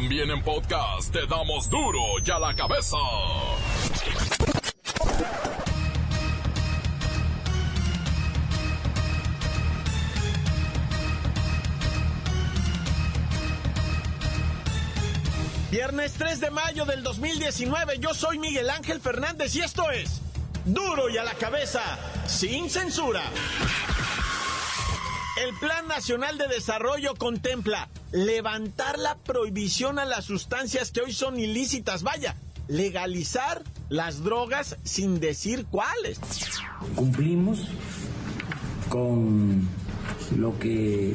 También en podcast te damos duro y a la cabeza. Viernes 3 de mayo del 2019, yo soy Miguel Ángel Fernández y esto es Duro y a la cabeza, sin censura. El Plan Nacional de Desarrollo contempla levantar la prohibición a las sustancias que hoy son ilícitas, vaya, legalizar las drogas sin decir cuáles. Cumplimos con lo que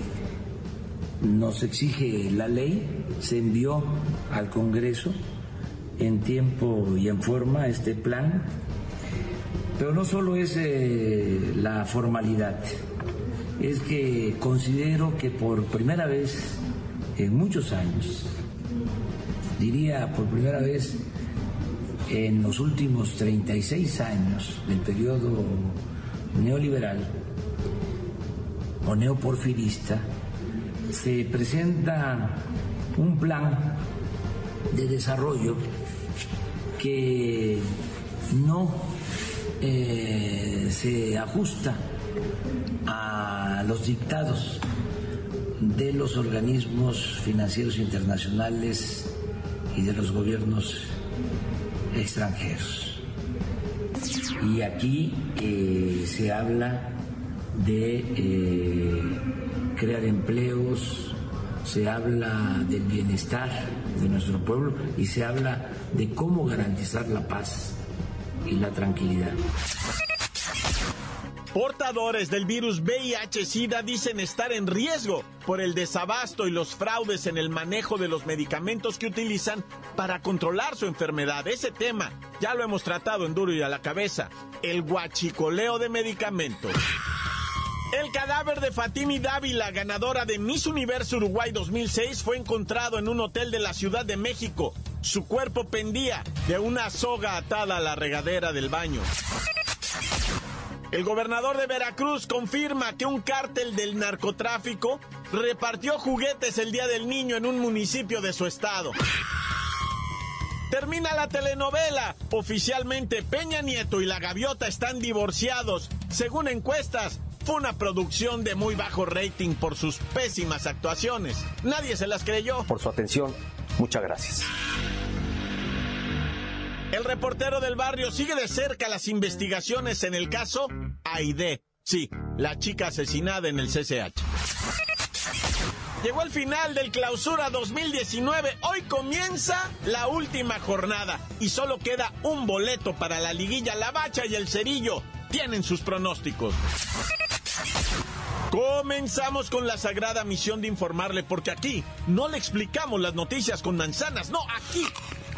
nos exige la ley, se envió al Congreso en tiempo y en forma este plan, pero no solo es eh, la formalidad, es que considero que por primera vez en muchos años, diría por primera vez en los últimos 36 años del periodo neoliberal o neoporfirista, se presenta un plan de desarrollo que no eh, se ajusta a los dictados de los organismos financieros internacionales y de los gobiernos extranjeros. Y aquí eh, se habla de eh, crear empleos, se habla del bienestar de nuestro pueblo y se habla de cómo garantizar la paz y la tranquilidad. Portadores del virus VIH-Sida dicen estar en riesgo por el desabasto y los fraudes en el manejo de los medicamentos que utilizan para controlar su enfermedad. Ese tema ya lo hemos tratado en Duro y a la cabeza, el guachicoleo de medicamentos. El cadáver de Fatimi Dávila, ganadora de Miss Universo Uruguay 2006, fue encontrado en un hotel de la Ciudad de México. Su cuerpo pendía de una soga atada a la regadera del baño. El gobernador de Veracruz confirma que un cártel del narcotráfico repartió juguetes el Día del Niño en un municipio de su estado. Termina la telenovela. Oficialmente Peña Nieto y la Gaviota están divorciados. Según encuestas, fue una producción de muy bajo rating por sus pésimas actuaciones. Nadie se las creyó. Por su atención, muchas gracias. El reportero del barrio sigue de cerca las investigaciones en el caso Aide. Sí, la chica asesinada en el CCH. Llegó el final del clausura 2019. Hoy comienza la última jornada y solo queda un boleto para la liguilla. La Bacha y el Cerillo tienen sus pronósticos. Comenzamos con la sagrada misión de informarle, porque aquí no le explicamos las noticias con manzanas, no, aquí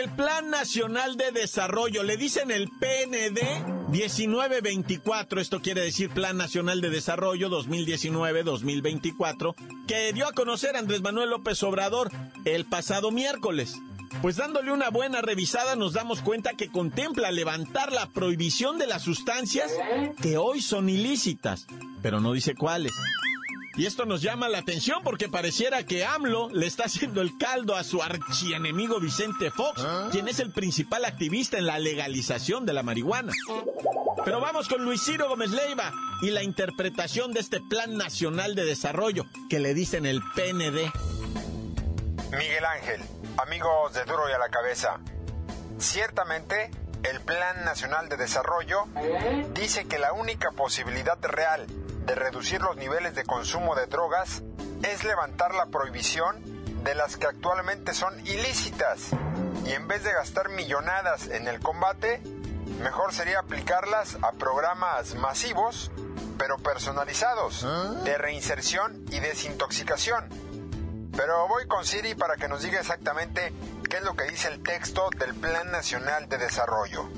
El Plan Nacional de Desarrollo, le dicen el PND 1924, esto quiere decir Plan Nacional de Desarrollo 2019-2024, que dio a conocer Andrés Manuel López Obrador el pasado miércoles. Pues dándole una buena revisada nos damos cuenta que contempla levantar la prohibición de las sustancias que hoy son ilícitas, pero no dice cuáles. Y esto nos llama la atención porque pareciera que AMLO le está haciendo el caldo a su archienemigo Vicente Fox, quien es el principal activista en la legalización de la marihuana. Pero vamos con Luis Ciro Gómez Leiva y la interpretación de este Plan Nacional de Desarrollo que le dicen el PND. Miguel Ángel, amigos de Duro y a la Cabeza, ciertamente el Plan Nacional de Desarrollo dice que la única posibilidad real de reducir los niveles de consumo de drogas es levantar la prohibición de las que actualmente son ilícitas. Y en vez de gastar millonadas en el combate, mejor sería aplicarlas a programas masivos pero personalizados de reinserción y desintoxicación. Pero voy con Siri para que nos diga exactamente qué es lo que dice el texto del Plan Nacional de Desarrollo.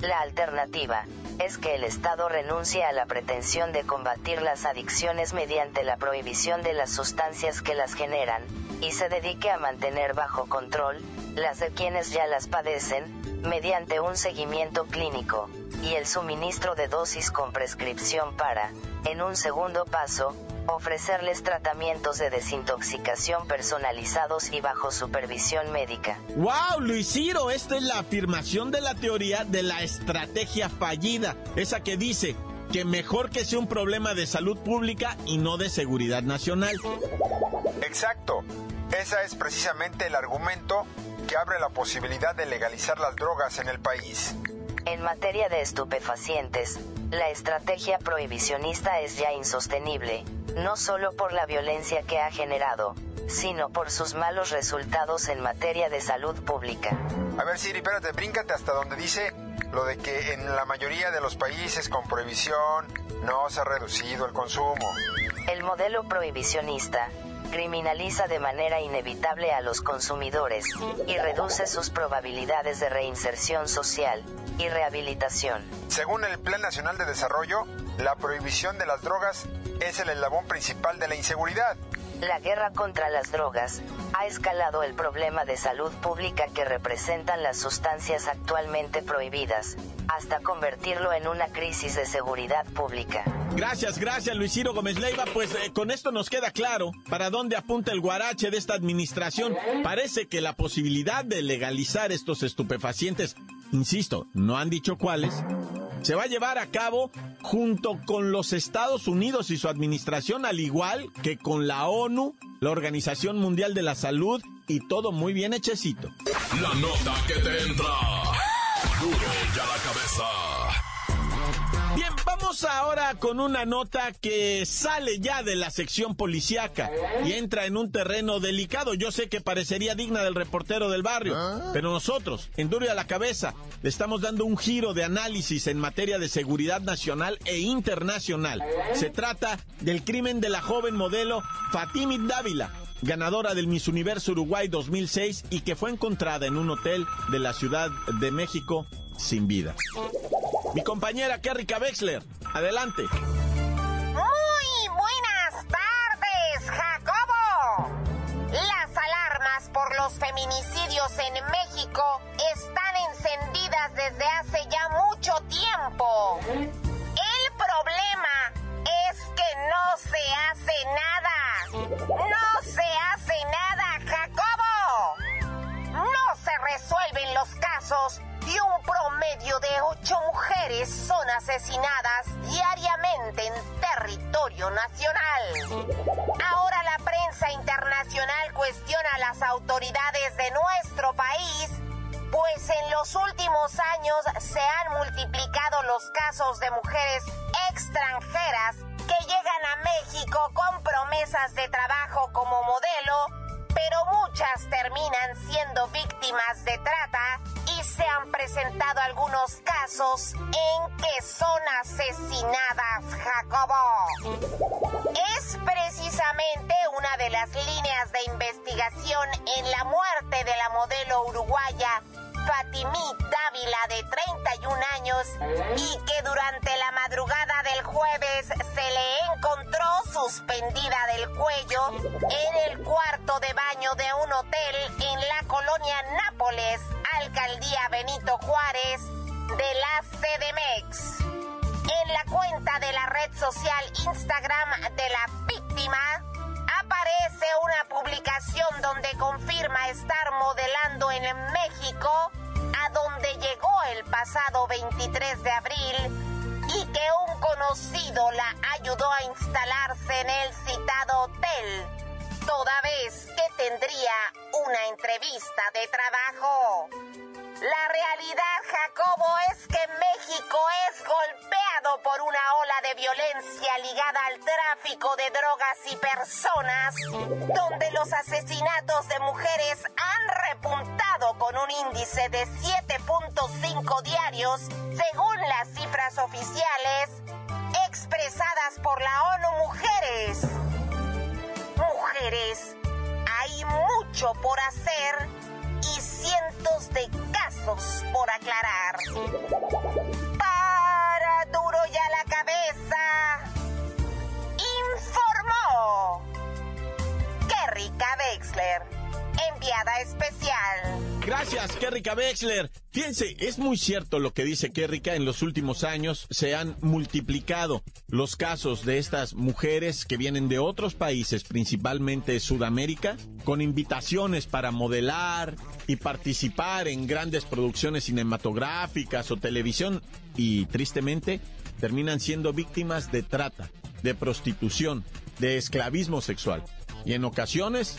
La alternativa es que el Estado renuncie a la pretensión de combatir las adicciones mediante la prohibición de las sustancias que las generan, y se dedique a mantener bajo control las de quienes ya las padecen, mediante un seguimiento clínico, y el suministro de dosis con prescripción para, en un segundo paso, ofrecerles tratamientos de desintoxicación personalizados y bajo supervisión médica. ¡Wow, Luis Ciro! Esta es la afirmación de la teoría de la estrategia fallida, esa que dice que mejor que sea un problema de salud pública y no de seguridad nacional. Exacto. Ese es precisamente el argumento que abre la posibilidad de legalizar las drogas en el país. En materia de estupefacientes, la estrategia prohibicionista es ya insostenible, no solo por la violencia que ha generado, sino por sus malos resultados en materia de salud pública. A ver, Siri, espérate, bríncate hasta donde dice lo de que en la mayoría de los países con prohibición no se ha reducido el consumo. El modelo prohibicionista criminaliza de manera inevitable a los consumidores y reduce sus probabilidades de reinserción social y rehabilitación. Según el Plan Nacional de Desarrollo, la prohibición de las drogas es el eslabón principal de la inseguridad. La guerra contra las drogas ha escalado el problema de salud pública que representan las sustancias actualmente prohibidas, hasta convertirlo en una crisis de seguridad pública. Gracias, gracias Luis Ciro Gómez Leiva. Pues eh, con esto nos queda claro para dónde apunta el guarache de esta administración. Parece que la posibilidad de legalizar estos estupefacientes, insisto, no han dicho cuáles, se va a llevar a cabo junto con los Estados Unidos y su administración, al igual que con la ONU, la Organización Mundial de la Salud y todo muy bien hechecito. La nota que te entra. La cabeza. Bien, vamos ahora con una nota que sale ya de la sección policíaca y entra en un terreno delicado. Yo sé que parecería digna del reportero del barrio, pero nosotros, en Duro a la cabeza, le estamos dando un giro de análisis en materia de seguridad nacional e internacional. Se trata del crimen de la joven modelo Fatimid Dávila ganadora del Miss Universo Uruguay 2006 y que fue encontrada en un hotel de la Ciudad de México sin vida. Mi compañera Kerrika Wexler, adelante. Muy buenas tardes, Jacobo. Las alarmas por los feminicidios en México están encendidas desde hace ya mucho tiempo. El problema es que no se hace nada. No se hace nada, Jacobo. No se resuelven los casos promedio de ocho mujeres son asesinadas diariamente en territorio nacional. Ahora la prensa internacional cuestiona a las autoridades de nuestro país, pues en los últimos años se han multiplicado los casos de mujeres extranjeras que llegan a México con promesas de trabajo como modelo, pero muchas terminan siendo víctimas de trata y se han presentado algunos casos en que son asesinadas, Jacobo. Es precisamente una de las líneas de investigación en la muerte de la modelo uruguaya Fatimí Dávila de 31 años y que durante la madrugada del jueves se le encontró suspendida del cuello en el cuarto de baño de un hotel en la colonia Nápoles, alcaldía Benito Juárez de la CDMX. En la cuenta de la red social Instagram de la víctima, aparece una publicación donde confirma estar modelando en México, a donde llegó el pasado 23 de abril, y que un conocido la ayudó a instalarse en el citado hotel, toda vez que tendría una entrevista de trabajo. La realidad, Jacobo, es que México es golpeado por una ola de violencia ligada al tráfico de drogas y personas, donde los asesinatos de mujeres han repuntado con un índice de 7.5 diarios, según las cifras oficiales expresadas por la ONU Mujeres. Mujeres mucho por hacer especial. Gracias, Kerrika Wexler. Fíjense, es muy cierto lo que dice Kerrika. En los últimos años se han multiplicado los casos de estas mujeres que vienen de otros países, principalmente Sudamérica, con invitaciones para modelar y participar en grandes producciones cinematográficas o televisión y tristemente terminan siendo víctimas de trata, de prostitución, de esclavismo sexual y en ocasiones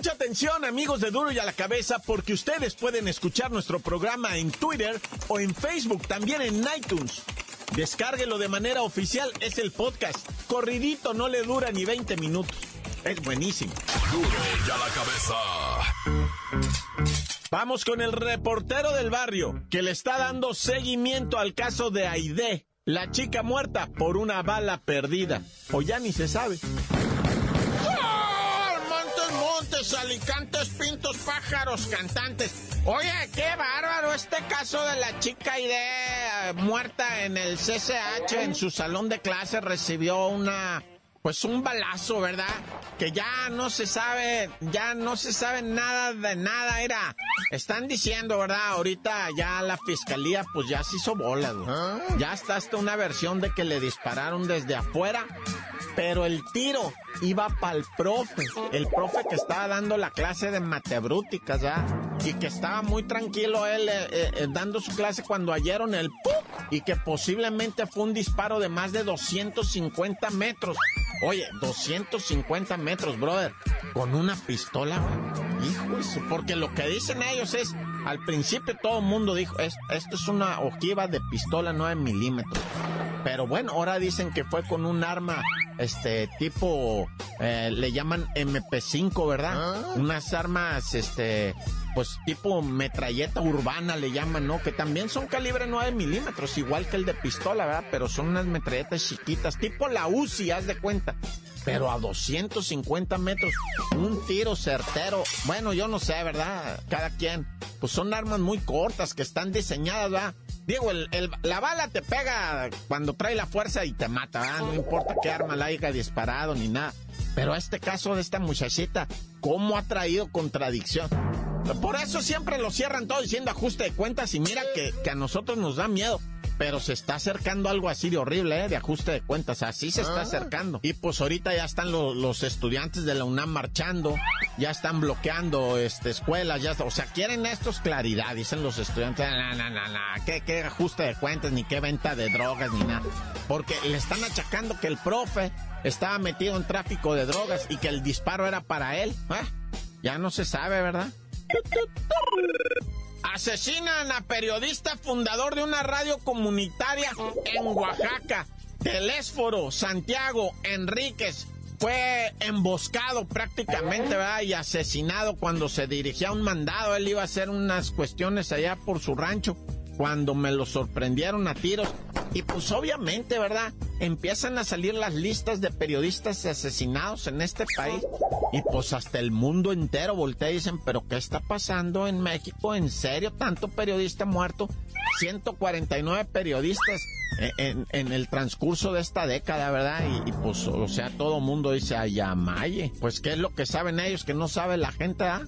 Mucha atención amigos de Duro y a la Cabeza porque ustedes pueden escuchar nuestro programa en Twitter o en Facebook, también en iTunes. Descárguelo de manera oficial, es el podcast. Corridito, no le dura ni 20 minutos. Es buenísimo. Duro y a la cabeza. Vamos con el reportero del barrio que le está dando seguimiento al caso de Aide, la chica muerta por una bala perdida. O ya ni se sabe. Montes, alicantes, pintos, pájaros, cantantes. Oye, qué bárbaro este caso de la chica Aide muerta en el CCH, en su salón de clase, recibió una pues un balazo, ¿verdad? Que ya no se sabe, ya no se sabe nada de nada, era. Están diciendo, ¿verdad? Ahorita ya la fiscalía pues ya se hizo bola, güey. Ya está hasta una versión de que le dispararon desde afuera, pero el tiro iba para el profe, el profe que estaba dando la clase de matebrúticas, ¿ya? Y que estaba muy tranquilo él eh, eh, dando su clase cuando oyeron el ¡pum! y que posiblemente fue un disparo de más de 250 metros. Oye, 250 metros, brother, con una pistola, hijo porque lo que dicen ellos es, al principio todo el mundo dijo, esto es una ojiva de pistola 9 milímetros. Pero bueno, ahora dicen que fue con un arma, este, tipo, eh, le llaman MP5, ¿verdad? Unas armas, este, pues tipo metralleta urbana le llaman, ¿no? Que también son calibre 9 milímetros, igual que el de pistola, ¿verdad? Pero son unas metralletas chiquitas, tipo la UCI, haz de cuenta. Pero a 250 metros, un tiro certero. Bueno, yo no sé, ¿verdad? Cada quien. Pues son armas muy cortas que están diseñadas, ¿verdad? Digo, el, la bala te pega cuando trae la fuerza y te mata. No importa qué arma la haya disparado ni nada. Pero este caso de esta muchachita, ¿cómo ha traído contradicción? Por eso siempre lo cierran todo diciendo ajuste de cuentas y mira que a nosotros nos da miedo pero se está acercando algo así de horrible, ¿eh? de ajuste de cuentas, así se está Ah. acercando. Y pues ahorita ya están lo- los estudiantes de la UNAM marchando, ya están bloqueando este, escuelas, ya está- o sea, quieren estos claridad, dicen los estudiantes, no, no, no, no, ¿qué, qué ajuste de cuentas, ni qué venta de drogas, ni nada. Porque le están achacando que el profe estaba metido en tráfico de drogas y que el disparo era para él. Ah, Ya no se sabe, ¿verdad? Asesinan a periodista fundador de una radio comunitaria en Oaxaca. Telésforo Santiago Enríquez fue emboscado prácticamente. Y asesinado cuando se dirigía a un mandado. Él iba a hacer unas cuestiones allá por su rancho. Cuando me lo sorprendieron a tiros. Y pues obviamente, ¿verdad? Empiezan a salir las listas de periodistas asesinados en este país. Y pues hasta el mundo entero voltea y dicen, pero ¿qué está pasando en México? ¿En serio? ¿Tanto periodista muerto? 149 periodistas en, en- en el transcurso de esta década, ¿verdad? Y, pues, o sea, todo mundo dice, ay, amaye. Pues, ¿qué es lo que saben ellos que no sabe la gente, ah?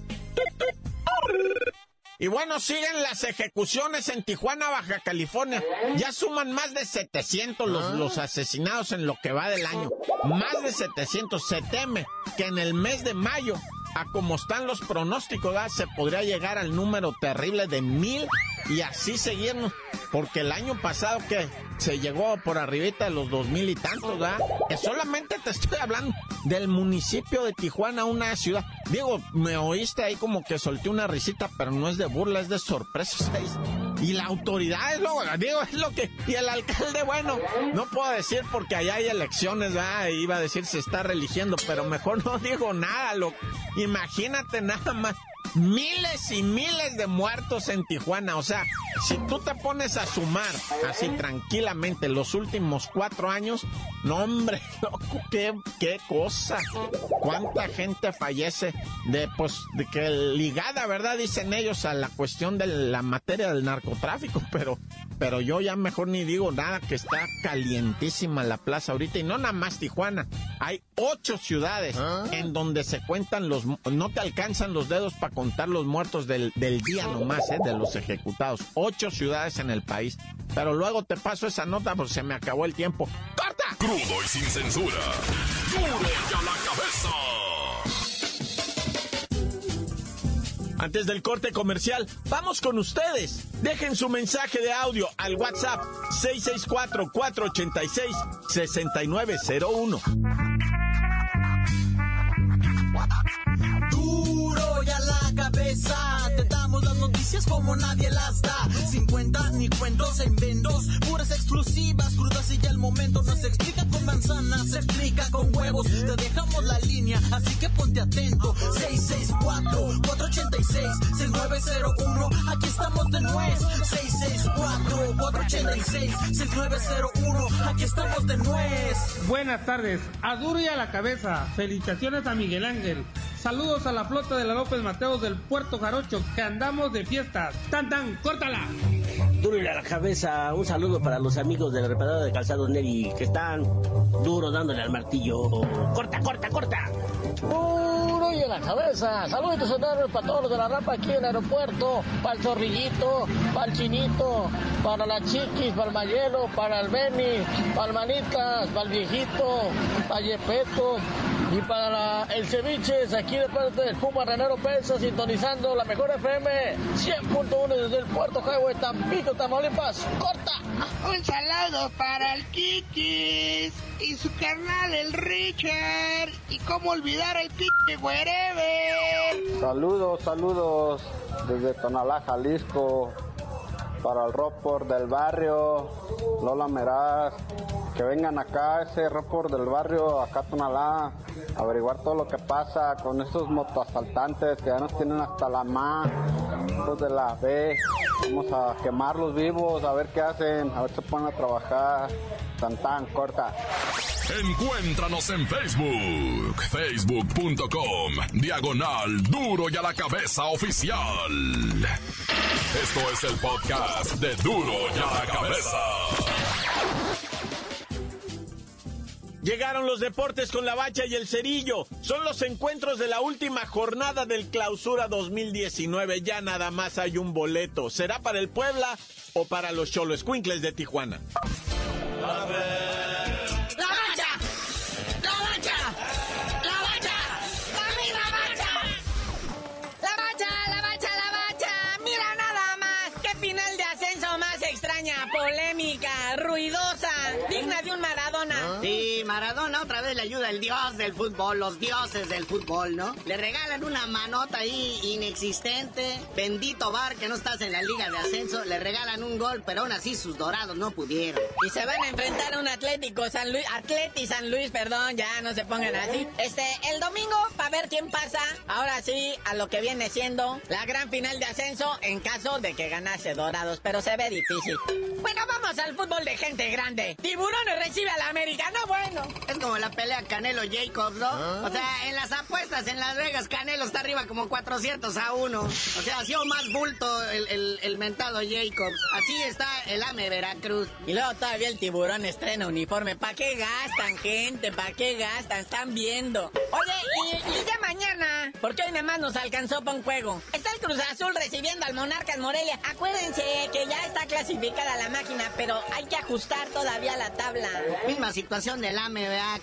Y bueno, siguen las ejecuciones en Tijuana, Baja California. Ya suman más de 700 los, los asesinados en lo que va del año. Más de 700. Se teme que en el mes de mayo, a como están los pronósticos, ¿verdad? se podría llegar al número terrible de mil y así seguirnos. Porque el año pasado que se llegó por arribita de los dos mil y tantos, ¿verdad? Que solamente te estoy hablando del municipio de Tijuana, una ciudad. Digo, me oíste ahí como que solté una risita, pero no es de burla, es de sorpresa. Y la autoridad es lo, digo, es lo que. Y el alcalde, bueno, no puedo decir porque allá hay elecciones, ¿verdad? Iba a decir se está religiendo, pero mejor no digo nada, lo. Imagínate nada más miles y miles de muertos en Tijuana. O sea, si tú te pones a sumar así tranquilamente los últimos cuatro años, no hombre, loco, qué, qué cosa. Cuánta gente fallece de, pues, de que ligada, ¿verdad? Dicen ellos a la cuestión de la materia del narcotráfico, pero, pero yo ya mejor ni digo nada que está calientísima la plaza ahorita y no nada más Tijuana. Hay ocho ciudades ¿Ah? en donde se cuentan los, no te alcanzan los dedos para contar los muertos del, del día nomás, ¿eh? de los ejecutados. Ocho ciudades en el país. Pero luego te paso esa nota porque se me acabó el tiempo. ¡Corta! Crudo y sin censura. ¡Duro ya la cabeza! Antes del corte comercial, vamos con ustedes. Dejen su mensaje de audio al WhatsApp 664-486-6901. Noticias como nadie las da. Sin cuenta ni cuentos en vendos, puras exclusivas, crudas y ya el momento. No se explica con manzanas, se explica con huevos. Te dejamos la línea, así que ponte atento. 664-486-6901, aquí estamos de nuez. 664-486-6901, aquí estamos de nuez. Buenas tardes, a duro y a la cabeza. Felicitaciones a Miguel Ángel. Saludos a la flota de la López Mateos del Puerto Jarocho, que andamos de fiestas. ¡Tan, tan! ¡Córtala! Duro y a la cabeza, un saludo para los amigos del reparador de calzado Neri, que están duro dándole al martillo. ¡Corta, corta, corta! Duro y a la cabeza. Saludos enormes para todos los de la rampa aquí en el aeropuerto, para el zorrillito, para el chinito, para la chiquis, para el mayelo, para el Beni, para el manitas, para el viejito, para Yepeto y para la- el ceviche, aquí de parte del Puma Renero Pesa, sintonizando la mejor FM 100.1 desde el Puerto Highway, Tampico, Tamaulipas. ¡Corta! Un saludo para el Kikis y su carnal el Richard. Y cómo olvidar el pinche wherever. Saludos, saludos desde Tonalá, Jalisco, para el Ropor del barrio, Lola Meraz, que vengan acá, ese Ropor del barrio, acá a Tonalá, averiguar todo lo que pasa con estos motoasaltantes que ya nos tienen hasta la ma, estos de la B, vamos a quemarlos vivos, a ver qué hacen, a ver si ponen a trabajar, tan tan, corta. Encuéntranos en Facebook, facebook.com, diagonal duro y a la cabeza oficial. Esto es el podcast de duro y a la cabeza. Llegaron los deportes con la bacha y el cerillo. Son los encuentros de la última jornada del clausura 2019. Ya nada más hay un boleto. ¿Será para el Puebla o para los Cholo Escuincles de Tijuana? ¡La Maradona otra vez le ayuda el dios del fútbol, los dioses del fútbol, ¿no? Le regalan una manota ahí inexistente, bendito bar que no estás en la liga de ascenso, le regalan un gol, pero aún así sus dorados no pudieron. Y se van a enfrentar a un Atlético San Luis, Atleti San Luis, perdón, ya no se pongan así. Este, el domingo, para ver quién pasa, ahora sí, a lo que viene siendo la gran final de ascenso en caso de que ganase Dorados, pero se ve difícil. Bueno, vamos al fútbol de gente grande. Tiburones recibe a la América, no bueno. Es como la pelea Canelo-Jacobs, ¿no? O sea, en las apuestas en Las Vegas, Canelo está arriba como 400 a 1. O sea, ha sido más bulto el, el, el mentado Jacobs. Así está el AME Veracruz. Y luego todavía el tiburón estrena uniforme. ¿Para qué gastan, gente? ¿Para qué gastan? Están viendo. Oye, y, y ya mañana, porque hoy nada más nos alcanzó para un juego. Está el Cruz Azul recibiendo al Monarcas Morelia. Acuérdense que ya está clasificada la máquina, pero hay que ajustar todavía la tabla. Misma situación del AME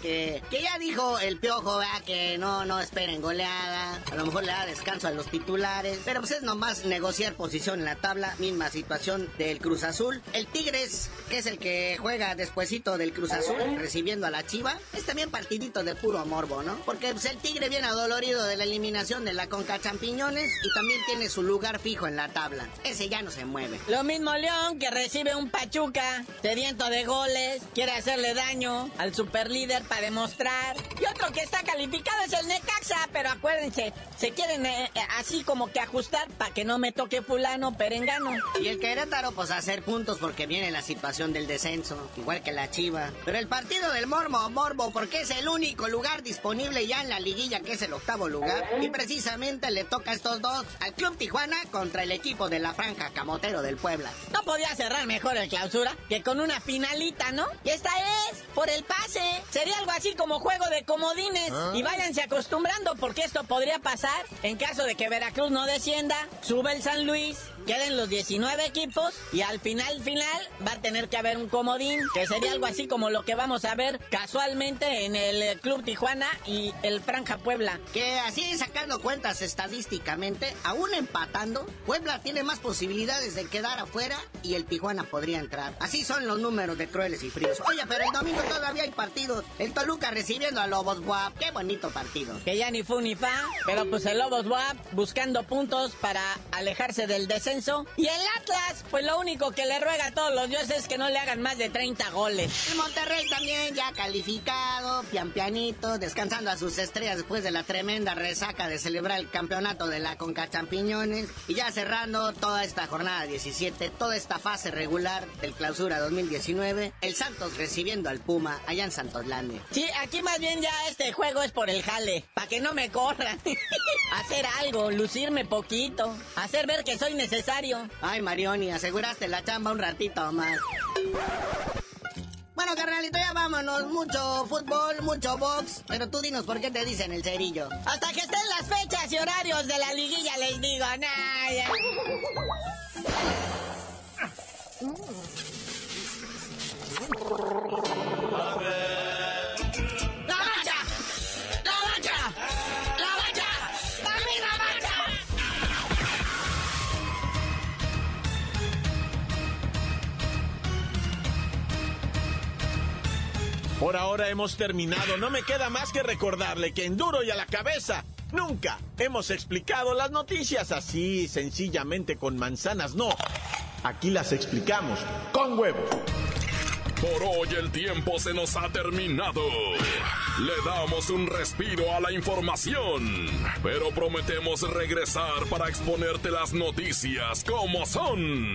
Que, ya dijo el piojo. Que no, no esperen goleada. A lo mejor le da descanso a los titulares. Pero pues es nomás negociar posición en la tabla. Misma situación del Cruz Azul. El Tigres, que es el que juega despuesito del Cruz Azul, recibiendo a la Chiva, es también partidito de puro morbo, ¿no? Porque pues, el Tigre viene adolorido de la eliminación de la Conca Champiñones y también tiene su lugar fijo en la tabla. Ese ya no se mueve. Lo mismo León, que recibe un Pachuca, sediento de goles, quiere hacerle daño al superlíder para demostrar. Y otro que está calificado es el Necaxa, pero acuérdense, se quieren eh, eh, así como que ajustar para que no me toque fulano perengano. Y el Querétaro, pues a hacer puntos porque viene la situación del descenso, igual que la Chiva. Pero el partido del Morbo, Morbo, porque es el único lugar disponible ya en la liguilla, que es el octavo lugar. Y precisamente le toca a estos dos, al Club Tijuana contra el equipo de la Franja Camotero del Puebla. No podía cerrar mejor el clausura que con una finalita, ¿no? Y esta es por el pase. Sería algo así como juego de comodines. Y váyanse acostumbrando porque esto podría pasar en caso de que Veracruz no descienda, sube el San Luis, queden los 19 equipos y al final, final, va a tener que haber un comodín, que sería algo así como lo que vamos a ver casualmente en el Club Tijuana y el Franja Puebla. Que así sacando cuentas estadísticamente, aún empatando, Puebla tiene más posibilidades de quedar afuera y el Tijuana podría entrar. Así son los números de crueles y fríos. Oye, pero el domingo todavía hay partidos. El Toluca recibiendo a Lobos Guap. Qué bonito partido. Que ya ni fu ni fa, pero pues el Lobos Guap buscando puntos para alejarse del descenso. Y el Atlas, pues lo único que le ruega a todos los dioses es que no le hagan más de 30 goles. El Monterrey también ya calificado, pian pianito, descansando a sus estrellas después de la tremenda resaca de celebrar el campeonato de la Conca Champiñones. Y ya cerrando toda esta jornada 17, toda esta fase regular del clausura 2019, el Santos recibiendo al Puma allá en Santoslandia. Sí, aquí más bien ya este juego es por el jale, para que no me corran. hacer algo, lucirme poquito, hacer ver que soy necesario. Ay, Marioni, aseguraste la chamba un ratito más. Bueno, carnalito, ya vámonos. Mucho fútbol, mucho box. Pero tú dinos por qué te dicen el cerillo. Hasta que estén las fechas y horarios de la liguilla les digo, nada. Por ahora hemos terminado. No me queda más que recordarle que en duro y a la cabeza nunca hemos explicado las noticias así, sencillamente con manzanas. No. Aquí las explicamos con huevos. Por hoy el tiempo se nos ha terminado. Le damos un respiro a la información, pero prometemos regresar para exponerte las noticias como son.